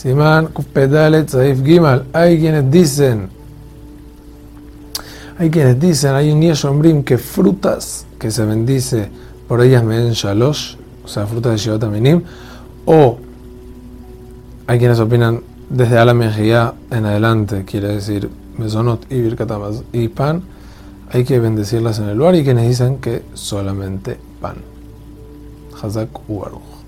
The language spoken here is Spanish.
Simán Kupedalet Saif Gimal. Hay quienes dicen, hay quienes dicen, hay un Yeshombrim que frutas que se bendice por ellas me den shalosh, o sea, frutas de Shivat Aminim, o hay quienes opinan desde Alam en adelante, quiere decir Mesonot y Birkatamas y pan, hay que bendecirlas en el lugar y quienes dicen que solamente pan. Hazak Ubaruch.